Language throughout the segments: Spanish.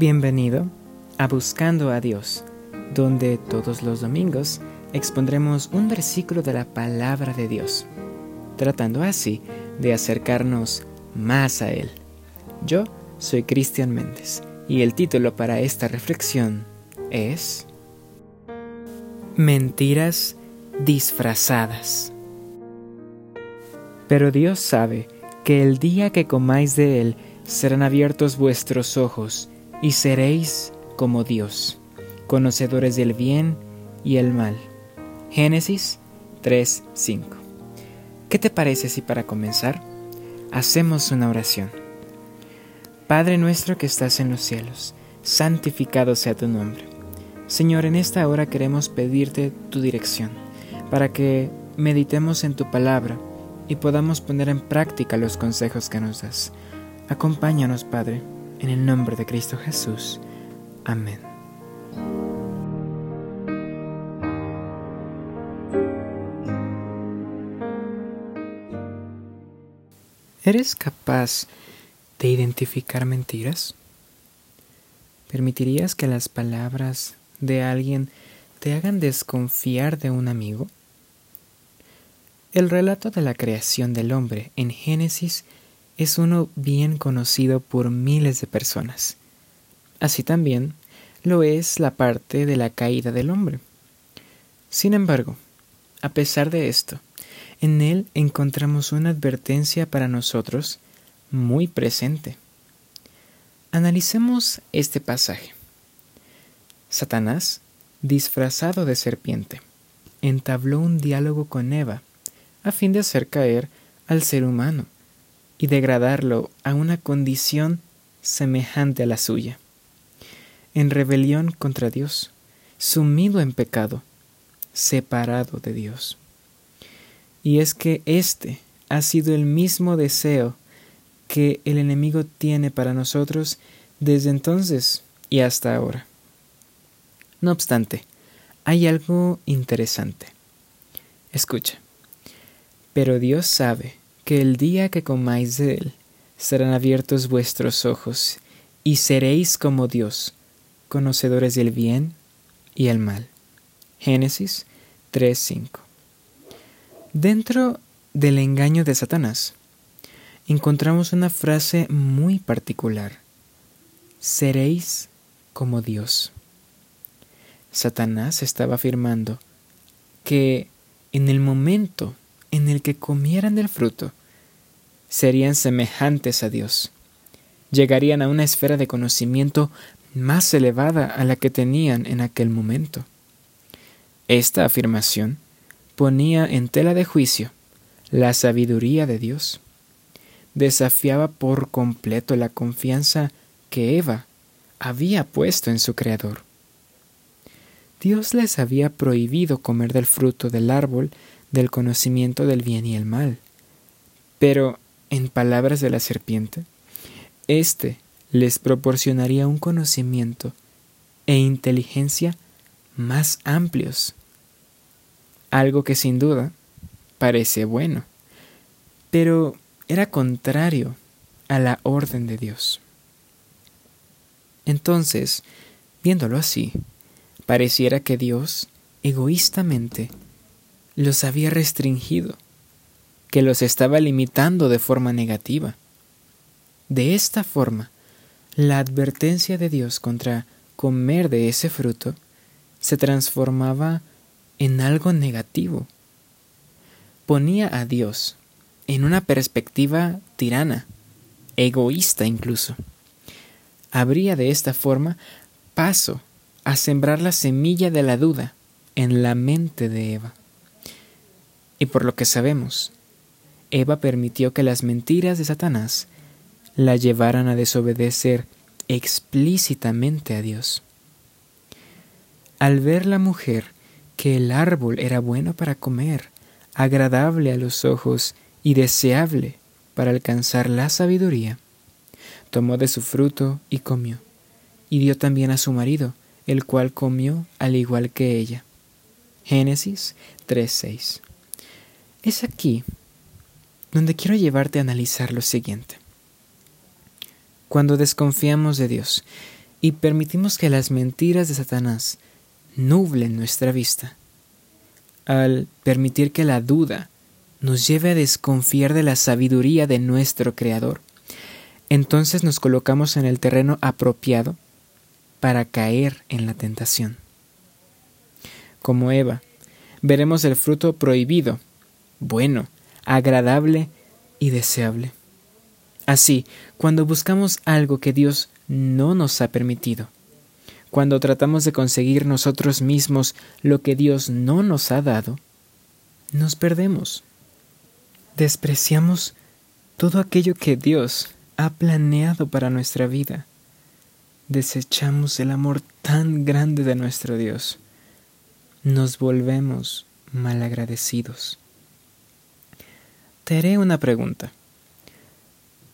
Bienvenido a Buscando a Dios, donde todos los domingos expondremos un versículo de la palabra de Dios, tratando así de acercarnos más a Él. Yo soy Cristian Méndez y el título para esta reflexión es Mentiras disfrazadas. Pero Dios sabe que el día que comáis de Él serán abiertos vuestros ojos y seréis como Dios, conocedores del bien y el mal. Génesis 3:5. ¿Qué te parece si para comenzar hacemos una oración? Padre nuestro que estás en los cielos, santificado sea tu nombre. Señor, en esta hora queremos pedirte tu dirección, para que meditemos en tu palabra y podamos poner en práctica los consejos que nos das. Acompáñanos, Padre en el nombre de Cristo Jesús. Amén. ¿Eres capaz de identificar mentiras? ¿Permitirías que las palabras de alguien te hagan desconfiar de un amigo? El relato de la creación del hombre en Génesis es uno bien conocido por miles de personas. Así también lo es la parte de la caída del hombre. Sin embargo, a pesar de esto, en él encontramos una advertencia para nosotros muy presente. Analicemos este pasaje. Satanás, disfrazado de serpiente, entabló un diálogo con Eva a fin de hacer caer al ser humano y degradarlo a una condición semejante a la suya, en rebelión contra Dios, sumido en pecado, separado de Dios. Y es que este ha sido el mismo deseo que el enemigo tiene para nosotros desde entonces y hasta ahora. No obstante, hay algo interesante. Escucha. Pero Dios sabe que el día que comáis de él serán abiertos vuestros ojos, y seréis como Dios, conocedores del bien y el mal. Génesis 3:5. Dentro del engaño de Satanás, encontramos una frase muy particular. Seréis como Dios. Satanás estaba afirmando que en el momento en el que comieran del fruto, serían semejantes a Dios. Llegarían a una esfera de conocimiento más elevada a la que tenían en aquel momento. Esta afirmación ponía en tela de juicio la sabiduría de Dios. Desafiaba por completo la confianza que Eva había puesto en su Creador. Dios les había prohibido comer del fruto del árbol del conocimiento del bien y el mal. Pero en palabras de la serpiente, éste les proporcionaría un conocimiento e inteligencia más amplios, algo que sin duda parece bueno, pero era contrario a la orden de Dios. Entonces, viéndolo así, pareciera que Dios egoístamente los había restringido que los estaba limitando de forma negativa. De esta forma, la advertencia de Dios contra comer de ese fruto se transformaba en algo negativo. Ponía a Dios en una perspectiva tirana, egoísta incluso. Habría de esta forma paso a sembrar la semilla de la duda en la mente de Eva. Y por lo que sabemos, Eva permitió que las mentiras de Satanás la llevaran a desobedecer explícitamente a Dios. Al ver la mujer que el árbol era bueno para comer, agradable a los ojos y deseable para alcanzar la sabiduría, tomó de su fruto y comió, y dio también a su marido, el cual comió al igual que ella. Génesis 3:6. Es aquí donde quiero llevarte a analizar lo siguiente. Cuando desconfiamos de Dios y permitimos que las mentiras de Satanás nublen nuestra vista, al permitir que la duda nos lleve a desconfiar de la sabiduría de nuestro Creador, entonces nos colocamos en el terreno apropiado para caer en la tentación. Como Eva, veremos el fruto prohibido, bueno, agradable y deseable. Así, cuando buscamos algo que Dios no nos ha permitido, cuando tratamos de conseguir nosotros mismos lo que Dios no nos ha dado, nos perdemos. Despreciamos todo aquello que Dios ha planeado para nuestra vida. Desechamos el amor tan grande de nuestro Dios. Nos volvemos malagradecidos. Te haré una pregunta.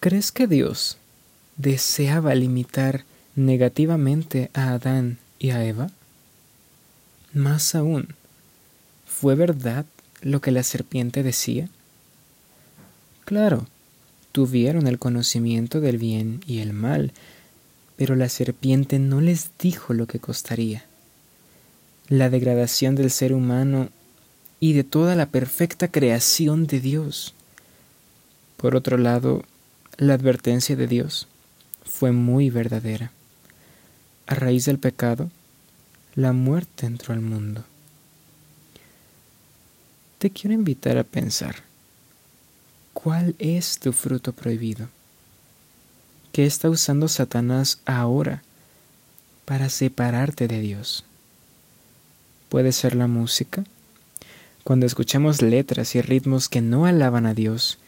¿Crees que Dios deseaba limitar negativamente a Adán y a Eva? Más aún, ¿fue verdad lo que la serpiente decía? Claro, tuvieron el conocimiento del bien y el mal, pero la serpiente no les dijo lo que costaría. La degradación del ser humano y de toda la perfecta creación de Dios. Por otro lado, la advertencia de Dios fue muy verdadera. A raíz del pecado, la muerte entró al mundo. Te quiero invitar a pensar, ¿cuál es tu fruto prohibido? ¿Qué está usando Satanás ahora para separarte de Dios? ¿Puede ser la música? Cuando escuchamos letras y ritmos que no alaban a Dios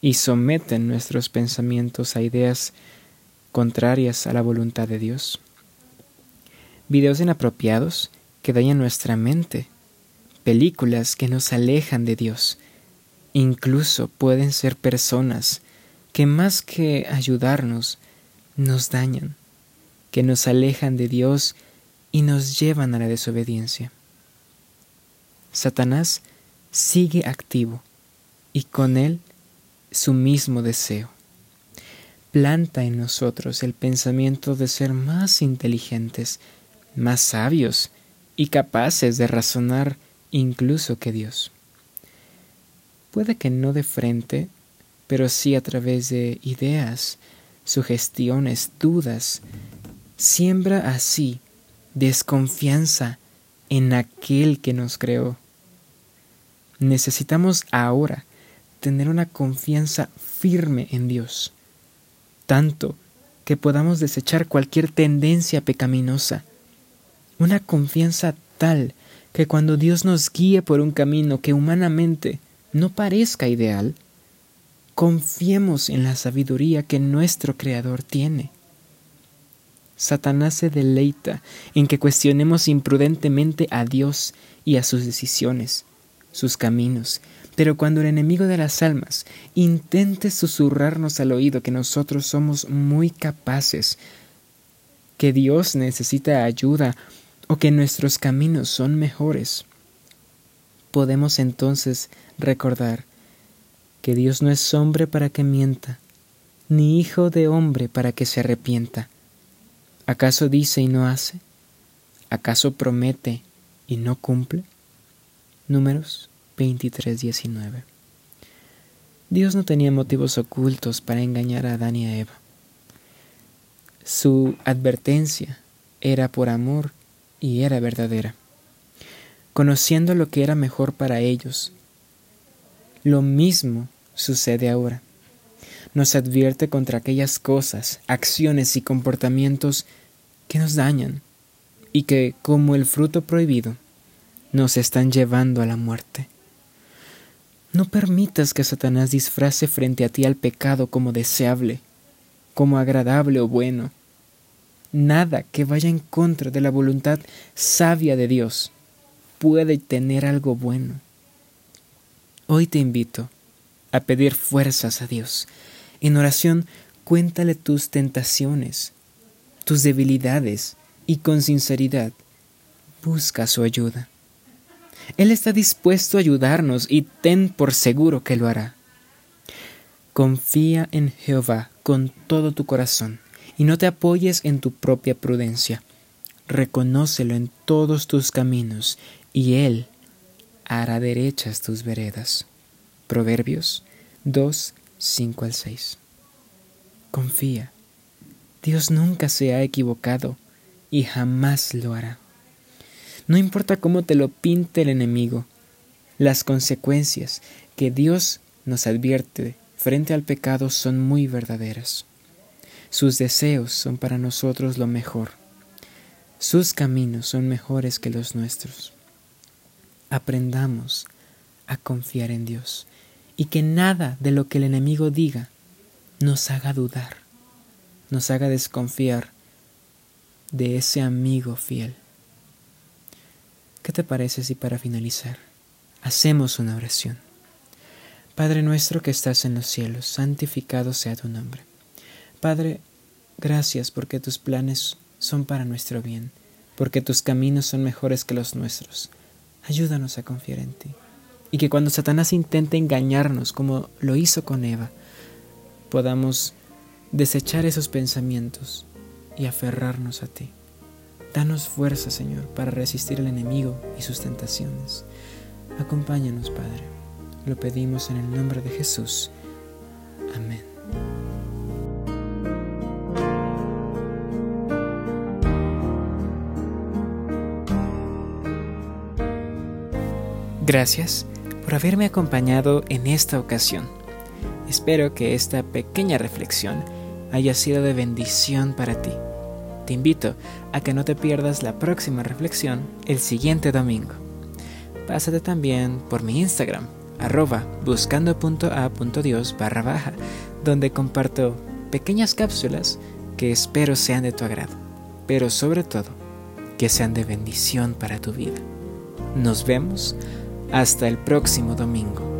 y someten nuestros pensamientos a ideas contrarias a la voluntad de Dios. Videos inapropiados que dañan nuestra mente. Películas que nos alejan de Dios. Incluso pueden ser personas que más que ayudarnos, nos dañan, que nos alejan de Dios y nos llevan a la desobediencia. Satanás sigue activo y con él su mismo deseo. Planta en nosotros el pensamiento de ser más inteligentes, más sabios y capaces de razonar incluso que Dios. Puede que no de frente, pero sí a través de ideas, sugestiones, dudas, siembra así desconfianza en aquel que nos creó. Necesitamos ahora tener una confianza firme en Dios, tanto que podamos desechar cualquier tendencia pecaminosa, una confianza tal que cuando Dios nos guíe por un camino que humanamente no parezca ideal, confiemos en la sabiduría que nuestro Creador tiene. Satanás se deleita en que cuestionemos imprudentemente a Dios y a sus decisiones, sus caminos, pero cuando el enemigo de las almas intente susurrarnos al oído que nosotros somos muy capaces, que Dios necesita ayuda o que nuestros caminos son mejores, podemos entonces recordar que Dios no es hombre para que mienta, ni hijo de hombre para que se arrepienta. ¿Acaso dice y no hace? ¿Acaso promete y no cumple? Números 23:19. Dios no tenía motivos ocultos para engañar a Adán y a Eva. Su advertencia era por amor y era verdadera. Conociendo lo que era mejor para ellos, lo mismo sucede ahora nos advierte contra aquellas cosas, acciones y comportamientos que nos dañan y que, como el fruto prohibido, nos están llevando a la muerte. No permitas que Satanás disfrace frente a ti al pecado como deseable, como agradable o bueno. Nada que vaya en contra de la voluntad sabia de Dios puede tener algo bueno. Hoy te invito a pedir fuerzas a Dios, en oración, cuéntale tus tentaciones, tus debilidades y con sinceridad busca su ayuda. Él está dispuesto a ayudarnos y ten por seguro que lo hará. Confía en Jehová con todo tu corazón y no te apoyes en tu propia prudencia. Reconócelo en todos tus caminos, y Él hará derechas tus veredas. Proverbios 2, 5 al 6. Confía. Dios nunca se ha equivocado y jamás lo hará. No importa cómo te lo pinte el enemigo, las consecuencias que Dios nos advierte frente al pecado son muy verdaderas. Sus deseos son para nosotros lo mejor. Sus caminos son mejores que los nuestros. Aprendamos a confiar en Dios y que nada de lo que el enemigo diga nos haga dudar, nos haga desconfiar de ese amigo fiel. ¿Qué te parece si para finalizar hacemos una oración? Padre nuestro que estás en los cielos, santificado sea tu nombre. Padre, gracias porque tus planes son para nuestro bien, porque tus caminos son mejores que los nuestros. Ayúdanos a confiar en ti. Y que cuando Satanás intente engañarnos como lo hizo con Eva, podamos desechar esos pensamientos y aferrarnos a ti. Danos fuerza, Señor, para resistir al enemigo y sus tentaciones. Acompáñanos, Padre. Lo pedimos en el nombre de Jesús. Amén. Gracias por haberme acompañado en esta ocasión. Espero que esta pequeña reflexión haya sido de bendición para ti. Te invito a que no te pierdas la próxima reflexión el siguiente domingo. Pásate también por mi Instagram, arroba buscando.a.dios barra baja, donde comparto pequeñas cápsulas que espero sean de tu agrado, pero sobre todo que sean de bendición para tu vida. Nos vemos hasta el próximo domingo.